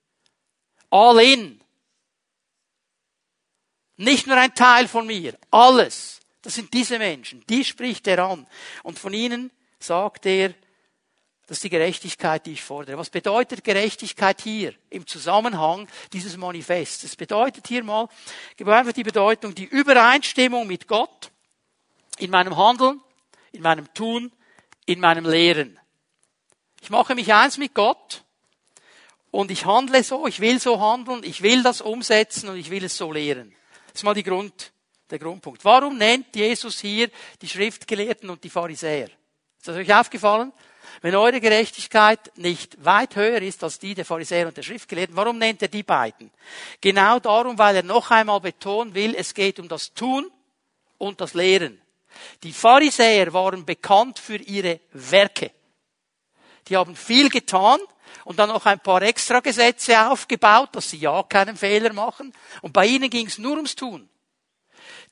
All in. Nicht nur ein Teil von mir, alles. Das sind diese Menschen, die spricht er an. Und von ihnen sagt er, das ist die Gerechtigkeit, die ich fordere. Was bedeutet Gerechtigkeit hier im Zusammenhang dieses Manifests? Es bedeutet hier mal, gebe einfach die Bedeutung, die Übereinstimmung mit Gott in meinem Handeln, in meinem Tun, in meinem Lehren. Ich mache mich eins mit Gott und ich handle so, ich will so handeln, ich will das umsetzen und ich will es so lehren. Das ist mal die Grund, der Grundpunkt. Warum nennt Jesus hier die Schriftgelehrten und die Pharisäer? Ist das euch aufgefallen? Wenn eure Gerechtigkeit nicht weit höher ist als die der Pharisäer und der Schriftgelehrten, warum nennt er die beiden? Genau darum, weil er noch einmal betonen will, es geht um das Tun und das Lehren. Die Pharisäer waren bekannt für ihre Werke. Die haben viel getan, und dann noch ein paar extra Gesetze aufgebaut, dass sie ja keinen Fehler machen. Und bei ihnen ging es nur ums Tun.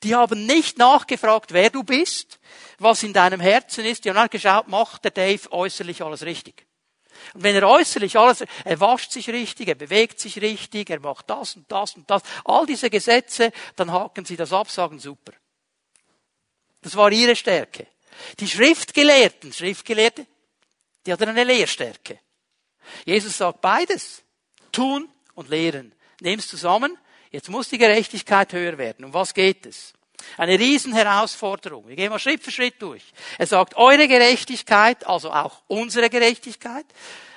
Die haben nicht nachgefragt, wer du bist, was in deinem Herzen ist. Die haben geschaut, macht der Dave äußerlich alles richtig. Und wenn er äußerlich alles, er wascht sich richtig, er bewegt sich richtig, er macht das und das und das, all diese Gesetze, dann haken sie das ab, sagen super. Das war ihre Stärke. Die Schriftgelehrten, Schriftgelehrte, die hatten eine Lehrstärke. Jesus sagt beides. Tun und lehren. Nehm's zusammen. Jetzt muss die Gerechtigkeit höher werden. Um was geht es? Eine Riesenherausforderung. Wir gehen mal Schritt für Schritt durch. Er sagt, eure Gerechtigkeit, also auch unsere Gerechtigkeit.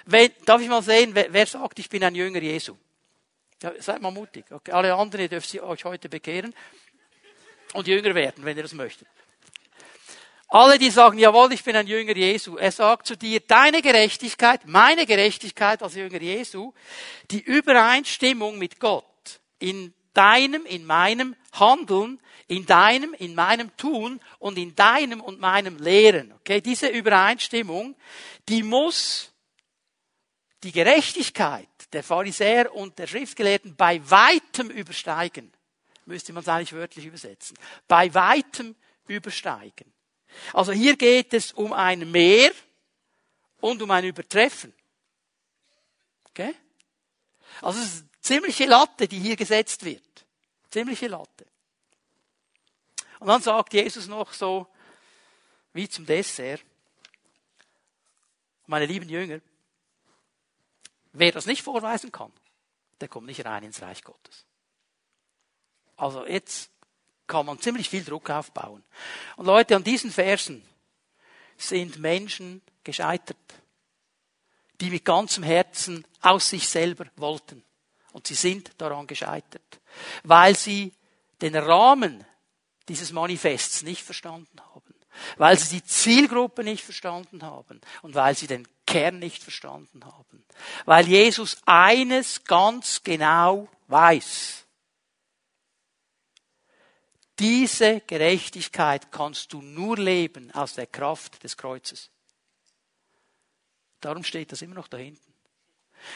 Wenn, darf ich mal sehen, wer, wer sagt, ich bin ein Jünger Jesu? Ja, seid mal mutig. Okay, alle anderen, ihr dürft euch heute bekehren und Jünger werden, wenn ihr das möchtet. Alle, die sagen, jawohl, ich bin ein Jünger Jesu. Er sagt zu dir, deine Gerechtigkeit, meine Gerechtigkeit als Jünger Jesu, die Übereinstimmung mit Gott in deinem, in meinem Handeln, in deinem, in meinem Tun und in deinem und meinem Lehren. Okay, diese Übereinstimmung, die muss die Gerechtigkeit der Pharisäer und der Schriftgelehrten bei weitem übersteigen. Müsste man es eigentlich wörtlich übersetzen. Bei weitem übersteigen. Also hier geht es um ein Mehr und um ein Übertreffen. Okay? Also es ist ziemliche Latte, die hier gesetzt wird. Ziemliche Latte. Und dann sagt Jesus noch so, wie zum Dessert, meine lieben Jünger, wer das nicht vorweisen kann, der kommt nicht rein ins Reich Gottes. Also jetzt kann man ziemlich viel Druck aufbauen. Und Leute, an diesen Versen sind Menschen gescheitert, die mit ganzem Herzen aus sich selber wollten. Und sie sind daran gescheitert, weil sie den Rahmen dieses Manifests nicht verstanden haben, weil sie die Zielgruppe nicht verstanden haben und weil sie den Kern nicht verstanden haben. Weil Jesus eines ganz genau weiß. Diese Gerechtigkeit kannst du nur leben aus der Kraft des Kreuzes. Darum steht das immer noch da hinten.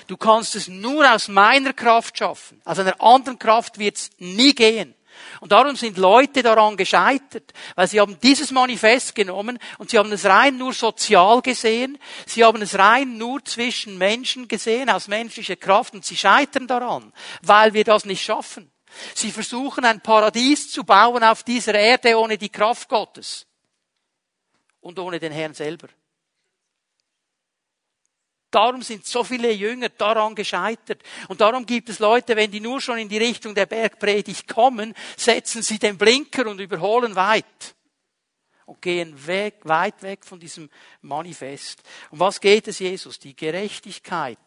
Du kannst es nur aus meiner Kraft schaffen. Aus einer anderen Kraft wird es nie gehen. Und darum sind Leute daran gescheitert, weil sie haben dieses Manifest genommen und sie haben es rein nur sozial gesehen, sie haben es rein nur zwischen Menschen gesehen, aus menschlicher Kraft und sie scheitern daran, weil wir das nicht schaffen. Sie versuchen ein Paradies zu bauen auf dieser Erde ohne die Kraft Gottes und ohne den Herrn selber. Darum sind so viele Jünger daran gescheitert. Und darum gibt es Leute, wenn die nur schon in die Richtung der Bergpredigt kommen, setzen sie den Blinker und überholen weit. Und gehen weg, weit weg von diesem Manifest. Um was geht es Jesus? Die Gerechtigkeit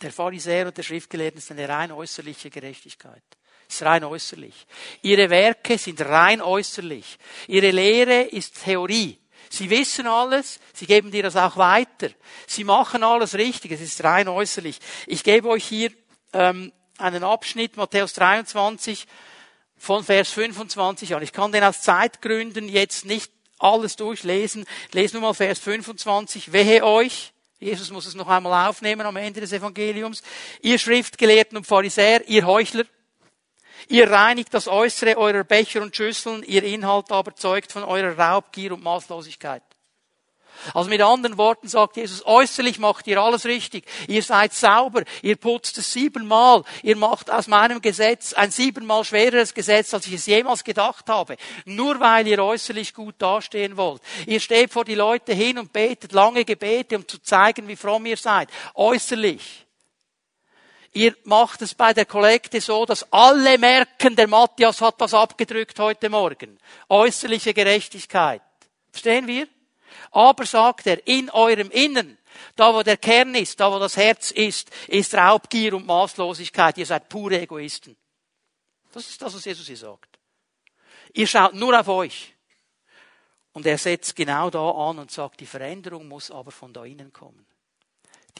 der Pharisäer und der Schriftgelehrten ist eine rein äußerliche Gerechtigkeit. Ist rein äußerlich. Ihre Werke sind rein äußerlich. Ihre Lehre ist Theorie. Sie wissen alles, sie geben dir das auch weiter. Sie machen alles richtig, es ist rein äußerlich. Ich gebe euch hier ähm, einen Abschnitt, Matthäus 23, von Vers 25 an. Ich kann den aus Zeitgründen jetzt nicht alles durchlesen. Lesen wir mal Vers 25. Wehe euch, Jesus muss es noch einmal aufnehmen am Ende des Evangeliums. Ihr Schriftgelehrten und Pharisäer, ihr Heuchler, Ihr reinigt das Äußere eurer Becher und Schüsseln, ihr Inhalt aber zeugt von eurer Raubgier und Maßlosigkeit. Also mit anderen Worten sagt Jesus, äußerlich macht ihr alles richtig. Ihr seid sauber. Ihr putzt es siebenmal. Ihr macht aus meinem Gesetz ein siebenmal schwereres Gesetz, als ich es jemals gedacht habe. Nur weil ihr äußerlich gut dastehen wollt. Ihr steht vor die Leute hin und betet lange Gebete, um zu zeigen, wie fromm ihr seid. Äußerlich. Ihr macht es bei der Kollekte so, dass alle merken, der Matthias hat das abgedrückt heute Morgen. Äußerliche Gerechtigkeit. Verstehen wir? Aber sagt er, in eurem Innen, da wo der Kern ist, da wo das Herz ist, ist Raubgier und Maßlosigkeit. Ihr seid pure Egoisten. Das ist das, was Jesus hier sagt. Ihr schaut nur auf euch. Und er setzt genau da an und sagt, die Veränderung muss aber von da innen kommen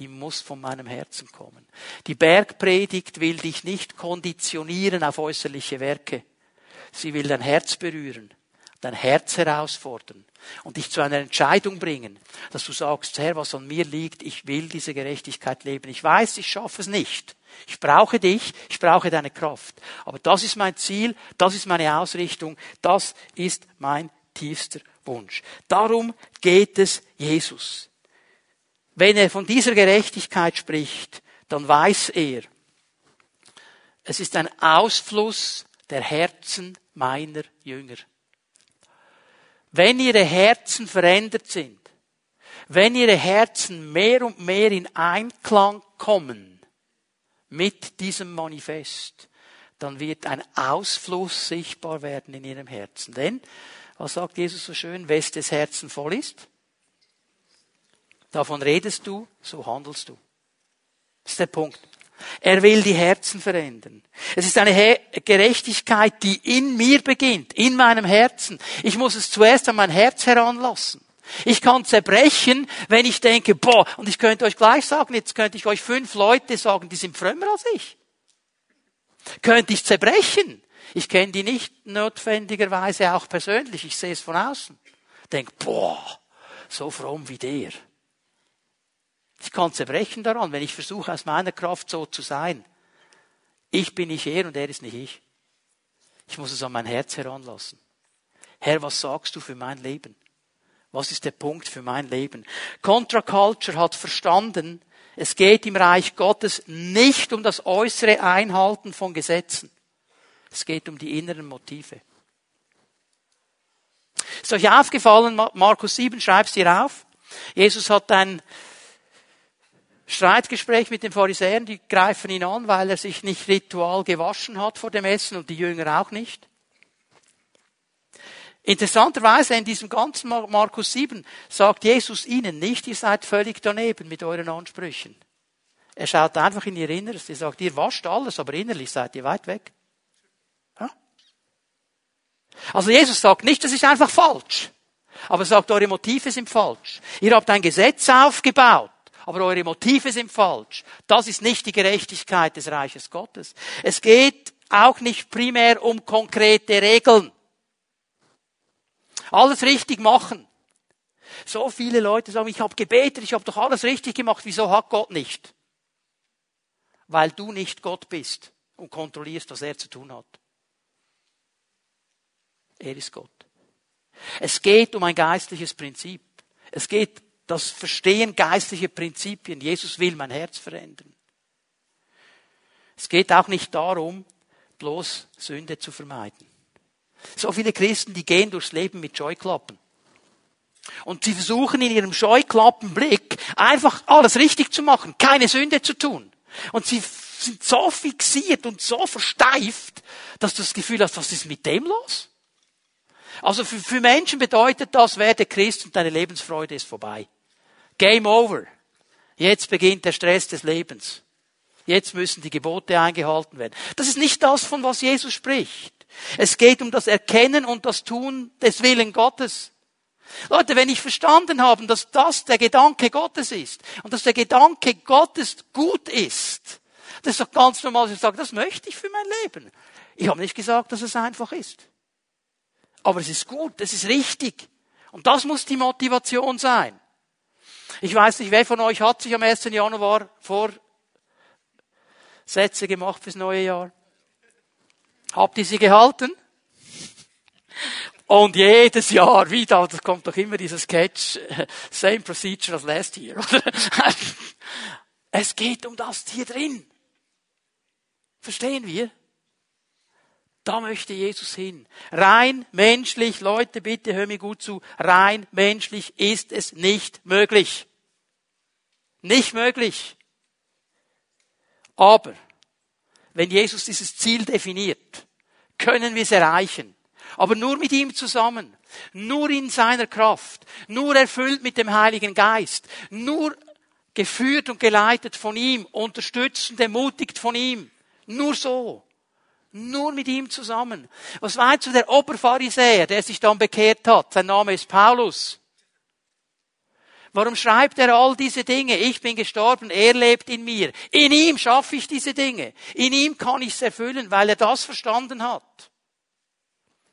die muss von meinem Herzen kommen. Die Bergpredigt will dich nicht konditionieren auf äußerliche Werke. Sie will dein Herz berühren, dein Herz herausfordern und dich zu einer Entscheidung bringen, dass du sagst, Herr, was an mir liegt, ich will diese Gerechtigkeit leben. Ich weiß, ich schaffe es nicht. Ich brauche dich, ich brauche deine Kraft. Aber das ist mein Ziel, das ist meine Ausrichtung, das ist mein tiefster Wunsch. Darum geht es Jesus. Wenn er von dieser Gerechtigkeit spricht, dann weiß er, es ist ein Ausfluss der Herzen meiner Jünger. Wenn ihre Herzen verändert sind, wenn ihre Herzen mehr und mehr in Einklang kommen mit diesem Manifest, dann wird ein Ausfluss sichtbar werden in ihrem Herzen. Denn, was sagt Jesus so schön, wes des Herzen voll ist, Davon redest du, so handelst du. Das ist der Punkt. Er will die Herzen verändern. Es ist eine Gerechtigkeit, die in mir beginnt, in meinem Herzen. Ich muss es zuerst an mein Herz heranlassen. Ich kann zerbrechen, wenn ich denke, boah, und ich könnte euch gleich sagen, jetzt könnte ich euch fünf Leute sagen, die sind frömmer als ich. Könnte ich zerbrechen. Ich kenne die nicht notwendigerweise auch persönlich, ich sehe es von außen. Denk, boah, so fromm wie der. Ich kann zerbrechen daran, wenn ich versuche, aus meiner Kraft so zu sein. Ich bin nicht er und er ist nicht ich. Ich muss es an mein Herz heranlassen. Herr, was sagst du für mein Leben? Was ist der Punkt für mein Leben? Contra Culture hat verstanden, es geht im Reich Gottes nicht um das äußere Einhalten von Gesetzen. Es geht um die inneren Motive. Ist euch aufgefallen, Markus 7, schreib's dir auf. Jesus hat ein Streitgespräch mit den Pharisäern, die greifen ihn an, weil er sich nicht ritual gewaschen hat vor dem Essen und die Jünger auch nicht. Interessanterweise in diesem ganzen Markus 7 sagt Jesus ihnen nicht, ihr seid völlig daneben mit euren Ansprüchen. Er schaut einfach in ihr Inneres. Er sagt, ihr wascht alles, aber innerlich seid ihr weit weg. Ja? Also Jesus sagt nicht, das ist einfach falsch. Aber er sagt, eure Motive sind falsch. Ihr habt ein Gesetz aufgebaut aber eure Motive sind falsch. Das ist nicht die Gerechtigkeit des Reiches Gottes. Es geht auch nicht primär um konkrete Regeln. Alles richtig machen. So viele Leute sagen, ich habe gebetet, ich habe doch alles richtig gemacht, wieso hat Gott nicht? Weil du nicht Gott bist und kontrollierst, was er zu tun hat. Er ist Gott. Es geht um ein geistliches Prinzip. Es geht das Verstehen geistliche Prinzipien. Jesus will mein Herz verändern. Es geht auch nicht darum, bloß Sünde zu vermeiden. So viele Christen, die gehen durchs Leben mit Scheuklappen. Und sie versuchen in ihrem Scheuklappenblick einfach alles richtig zu machen, keine Sünde zu tun. Und sie sind so fixiert und so versteift, dass du das Gefühl hast, was ist mit dem los? Also für, für Menschen bedeutet das, werde Christ und deine Lebensfreude ist vorbei. Game over. Jetzt beginnt der Stress des Lebens. Jetzt müssen die Gebote eingehalten werden. Das ist nicht das, von was Jesus spricht. Es geht um das Erkennen und das Tun des Willen Gottes. Leute, wenn ich verstanden habe, dass das der Gedanke Gottes ist und dass der Gedanke Gottes gut ist, das ist doch ganz normal, dass ich sage, das möchte ich für mein Leben. Ich habe nicht gesagt, dass es einfach ist. Aber es ist gut, es ist richtig. Und das muss die Motivation sein. Ich weiß nicht, wer von euch hat sich am 1. Januar Vorsätze gemacht fürs neue Jahr? Habt ihr sie gehalten? Und jedes Jahr wieder, das kommt doch immer dieser Sketch, same procedure as last year. es geht um das hier drin. Verstehen wir? Da möchte Jesus hin. Rein menschlich, Leute, bitte hör mir gut zu, rein menschlich ist es nicht möglich. Nicht möglich. Aber wenn Jesus dieses Ziel definiert, können wir es erreichen. Aber nur mit ihm zusammen, nur in seiner Kraft, nur erfüllt mit dem Heiligen Geist, nur geführt und geleitet von ihm, unterstützend, ermutigt von ihm. Nur so. Nur mit ihm zusammen. Was war zu der Oberpharisäer, der sich dann bekehrt hat? Sein Name ist Paulus. Warum schreibt er all diese Dinge? Ich bin gestorben, er lebt in mir. In ihm schaffe ich diese Dinge. In ihm kann ich es erfüllen, weil er das verstanden hat.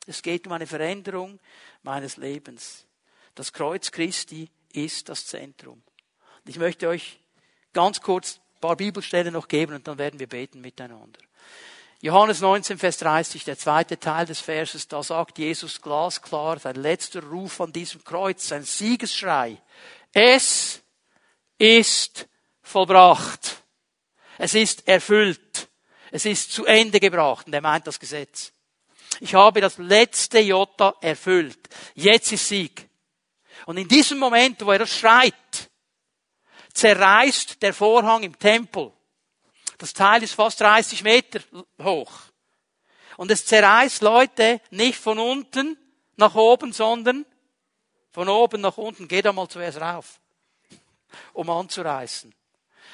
Es geht um eine Veränderung meines Lebens. Das Kreuz Christi ist das Zentrum. Ich möchte euch ganz kurz ein paar Bibelstellen noch geben und dann werden wir beten miteinander. Johannes 19, Vers 30, der zweite Teil des Verses, da sagt Jesus glasklar, sein letzter Ruf an diesem Kreuz, sein Siegesschrei. Es ist vollbracht. Es ist erfüllt. Es ist zu Ende gebracht. Und er meint das Gesetz. Ich habe das letzte Jota erfüllt. Jetzt ist Sieg. Und in diesem Moment, wo er das schreit, zerreißt der Vorhang im Tempel. Das Teil ist fast 30 Meter hoch. Und es zerreißt Leute nicht von unten nach oben, sondern von oben nach unten, geh da mal zuerst rauf, um anzureißen.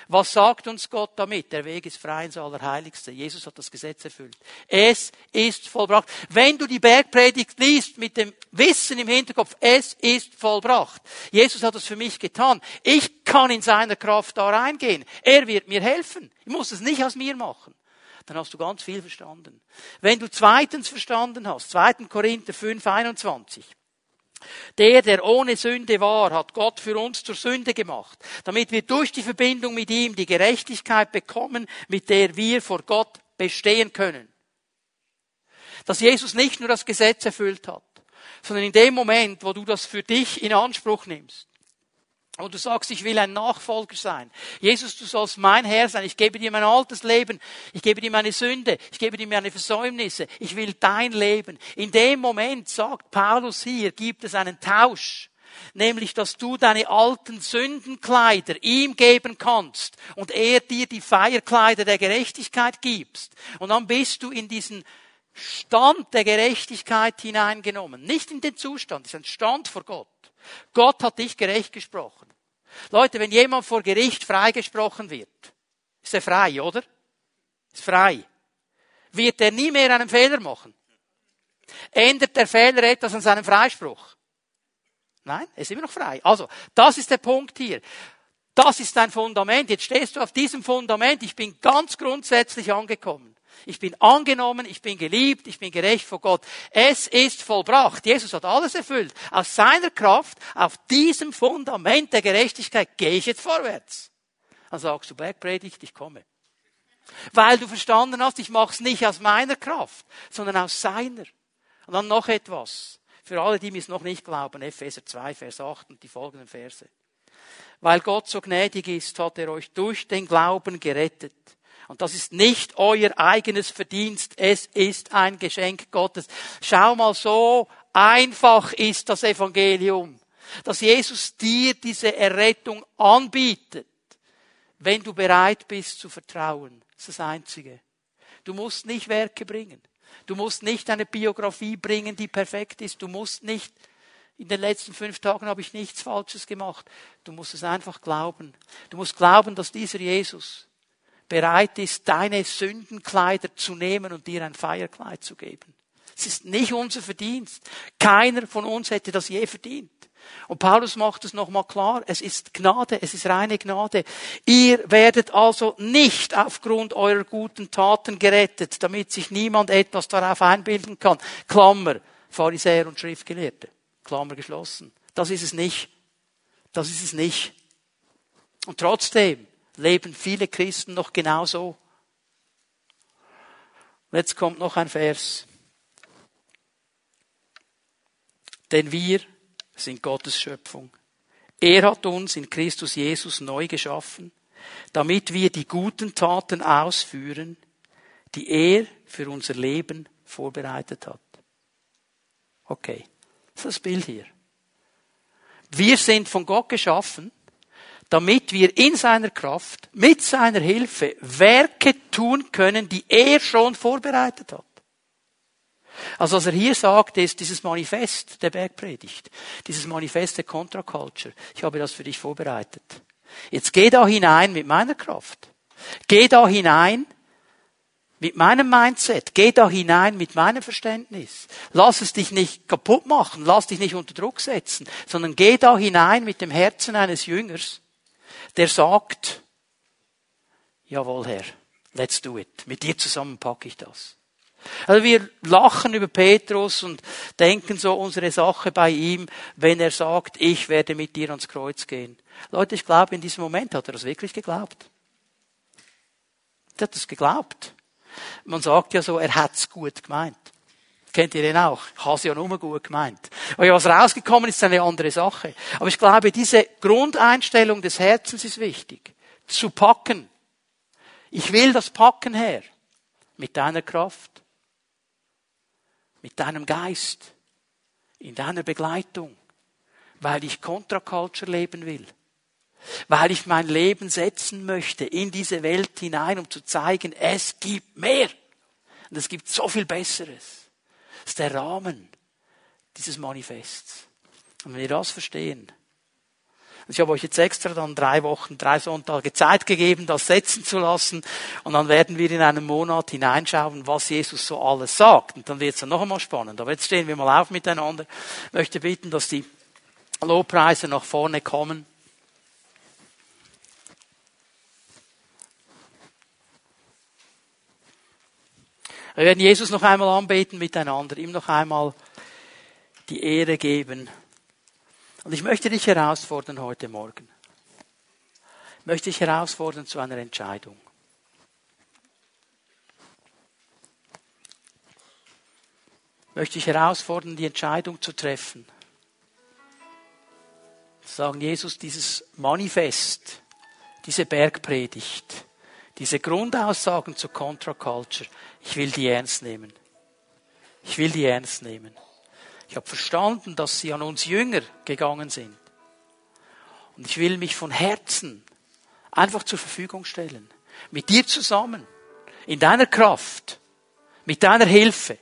Was sagt uns Gott damit? Der Weg ist frei ins Allerheiligste. Jesus hat das Gesetz erfüllt. Es ist vollbracht. Wenn du die Bergpredigt liest mit dem Wissen im Hinterkopf, es ist vollbracht. Jesus hat es für mich getan. Ich kann in seiner Kraft da reingehen. Er wird mir helfen. Ich muss es nicht aus mir machen. Dann hast du ganz viel verstanden. Wenn du zweitens verstanden hast, 2. Korinther 5, 21, der, der ohne Sünde war, hat Gott für uns zur Sünde gemacht, damit wir durch die Verbindung mit ihm die Gerechtigkeit bekommen, mit der wir vor Gott bestehen können. Dass Jesus nicht nur das Gesetz erfüllt hat, sondern in dem Moment, wo du das für dich in Anspruch nimmst, und du sagst, ich will ein Nachfolger sein. Jesus, du sollst mein Herr sein. Ich gebe dir mein altes Leben. Ich gebe dir meine Sünde. Ich gebe dir meine Versäumnisse. Ich will dein Leben. In dem Moment, sagt Paulus hier, gibt es einen Tausch. Nämlich, dass du deine alten Sündenkleider ihm geben kannst und er dir die Feierkleider der Gerechtigkeit gibst. Und dann bist du in diesen Stand der Gerechtigkeit hineingenommen. Nicht in den Zustand, es ist ein Stand vor Gott. Gott hat dich gerecht gesprochen. Leute, wenn jemand vor Gericht freigesprochen wird, ist er frei, oder? Ist frei. Wird er nie mehr einen Fehler machen? Ändert der Fehler etwas an seinem Freispruch? Nein, er ist immer noch frei. Also, das ist der Punkt hier. Das ist dein Fundament. Jetzt stehst du auf diesem Fundament. Ich bin ganz grundsätzlich angekommen. Ich bin angenommen, ich bin geliebt, ich bin gerecht vor Gott. Es ist vollbracht. Jesus hat alles erfüllt. Aus seiner Kraft, auf diesem Fundament der Gerechtigkeit gehe ich jetzt vorwärts. Dann sagst du, Bergpredigt, ich komme. Weil du verstanden hast, ich mache es nicht aus meiner Kraft, sondern aus seiner. Und dann noch etwas. Für alle, die mir es noch nicht glauben, Epheser 2, Vers 8 und die folgenden Verse. Weil Gott so gnädig ist, hat er euch durch den Glauben gerettet und das ist nicht euer eigenes Verdienst, es ist ein Geschenk Gottes. Schau mal, so einfach ist das Evangelium, dass Jesus dir diese Errettung anbietet, wenn du bereit bist zu vertrauen. Das ist das Einzige. Du musst nicht Werke bringen. Du musst nicht eine Biografie bringen, die perfekt ist. Du musst nicht, in den letzten fünf Tagen habe ich nichts Falsches gemacht. Du musst es einfach glauben. Du musst glauben, dass dieser Jesus bereit ist, deine Sündenkleider zu nehmen und dir ein Feierkleid zu geben. Es ist nicht unser Verdienst. Keiner von uns hätte das je verdient. Und Paulus macht es nochmal klar, es ist Gnade, es ist reine Gnade. Ihr werdet also nicht aufgrund eurer guten Taten gerettet, damit sich niemand etwas darauf einbilden kann. Klammer, Pharisäer und Schriftgelehrte. Klammer geschlossen. Das ist es nicht. Das ist es nicht. Und trotzdem, leben viele Christen noch genauso. Jetzt kommt noch ein Vers. Denn wir sind Gottes Schöpfung. Er hat uns in Christus Jesus neu geschaffen, damit wir die guten Taten ausführen, die er für unser Leben vorbereitet hat. Okay, das ist das Bild hier. Wir sind von Gott geschaffen, damit wir in seiner Kraft, mit seiner Hilfe Werke tun können, die er schon vorbereitet hat. Also was er hier sagt, ist dieses Manifest der Bergpredigt, dieses Manifest der Contra-Culture. Ich habe das für dich vorbereitet. Jetzt geh da hinein mit meiner Kraft. Geh da hinein mit meinem Mindset. Geh da hinein mit meinem Verständnis. Lass es dich nicht kaputt machen. Lass dich nicht unter Druck setzen, sondern geh da hinein mit dem Herzen eines Jüngers der sagt, jawohl Herr, let's do it. Mit dir zusammen packe ich das. Also wir lachen über Petrus und denken so unsere Sache bei ihm, wenn er sagt, ich werde mit dir ans Kreuz gehen. Leute, ich glaube, in diesem Moment hat er das wirklich geglaubt. Er hat das geglaubt. Man sagt ja so, er hat's gut gemeint. Kennt ihr den auch? Ich habe es ja nur gut gemeint. Aber was rausgekommen ist, ist eine andere Sache. Aber ich glaube, diese Grundeinstellung des Herzens ist wichtig. Zu packen. Ich will das Packen her. Mit deiner Kraft. Mit deinem Geist. In deiner Begleitung. Weil ich Contra-Culture leben will. Weil ich mein Leben setzen möchte in diese Welt hinein, um zu zeigen, es gibt mehr. Und es gibt so viel Besseres. Das ist der Rahmen dieses Manifests. Und wenn wir das verstehen, Ich habe euch jetzt extra dann drei Wochen, drei Sonntage Zeit gegeben, das setzen zu lassen. Und dann werden wir in einem Monat hineinschauen, was Jesus so alles sagt. Und dann wird es dann noch einmal spannend. Aber jetzt stehen wir mal auf miteinander. Ich möchte bitten, dass die Lobpreise nach vorne kommen. Wir werden Jesus noch einmal anbeten miteinander, ihm noch einmal die Ehre geben. Und ich möchte dich herausfordern heute Morgen. Ich möchte dich herausfordern zu einer Entscheidung. Ich möchte dich herausfordern, die Entscheidung zu treffen. Sagen, Jesus, dieses Manifest, diese Bergpredigt, diese Grundaussagen zur Contra-Culture, ich will die ernst nehmen. Ich will die ernst nehmen. Ich habe verstanden, dass sie an uns Jünger gegangen sind. Und ich will mich von Herzen einfach zur Verfügung stellen. Mit dir zusammen. In deiner Kraft. Mit deiner Hilfe.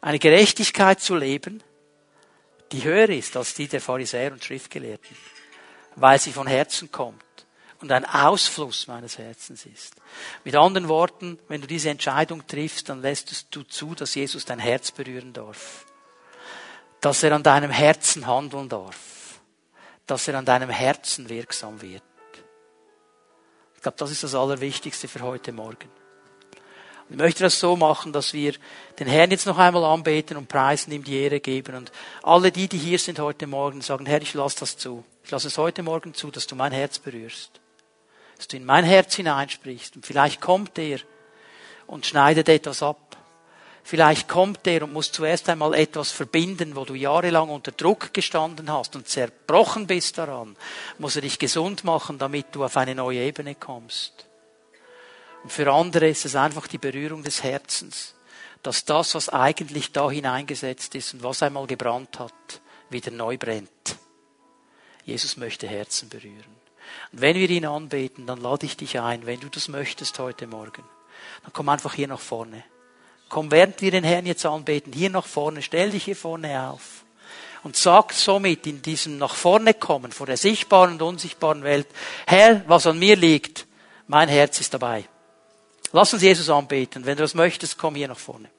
Eine Gerechtigkeit zu leben, die höher ist als die der Pharisäer und Schriftgelehrten. Weil sie von Herzen kommt und ein Ausfluss meines Herzens ist. Mit anderen Worten, wenn du diese Entscheidung triffst, dann lässt du zu, dass Jesus dein Herz berühren darf. Dass er an deinem Herzen handeln darf. Dass er an deinem Herzen wirksam wird. Ich glaube, das ist das Allerwichtigste für heute Morgen. Ich möchte das so machen, dass wir den Herrn jetzt noch einmal anbeten und preisen, ihm die Ehre geben. Und alle die, die hier sind heute Morgen, sagen, Herr, ich lasse das zu. Ich lasse es heute Morgen zu, dass du mein Herz berührst dass du in mein Herz hineinsprichst. Und vielleicht kommt er und schneidet etwas ab. Vielleicht kommt er und muss zuerst einmal etwas verbinden, wo du jahrelang unter Druck gestanden hast und zerbrochen bist daran. Muss er dich gesund machen, damit du auf eine neue Ebene kommst. Und für andere ist es einfach die Berührung des Herzens, dass das, was eigentlich da hineingesetzt ist und was einmal gebrannt hat, wieder neu brennt. Jesus möchte Herzen berühren. Und wenn wir ihn anbeten, dann lade ich dich ein, wenn du das möchtest heute Morgen, dann komm einfach hier nach vorne. Komm, während wir den Herrn jetzt anbeten, hier nach vorne, stell dich hier vorne auf und sag somit in diesem nach vorne kommen vor der sichtbaren und unsichtbaren Welt, Herr, was an mir liegt, mein Herz ist dabei. Lass uns Jesus anbeten. Wenn du das möchtest, komm hier nach vorne.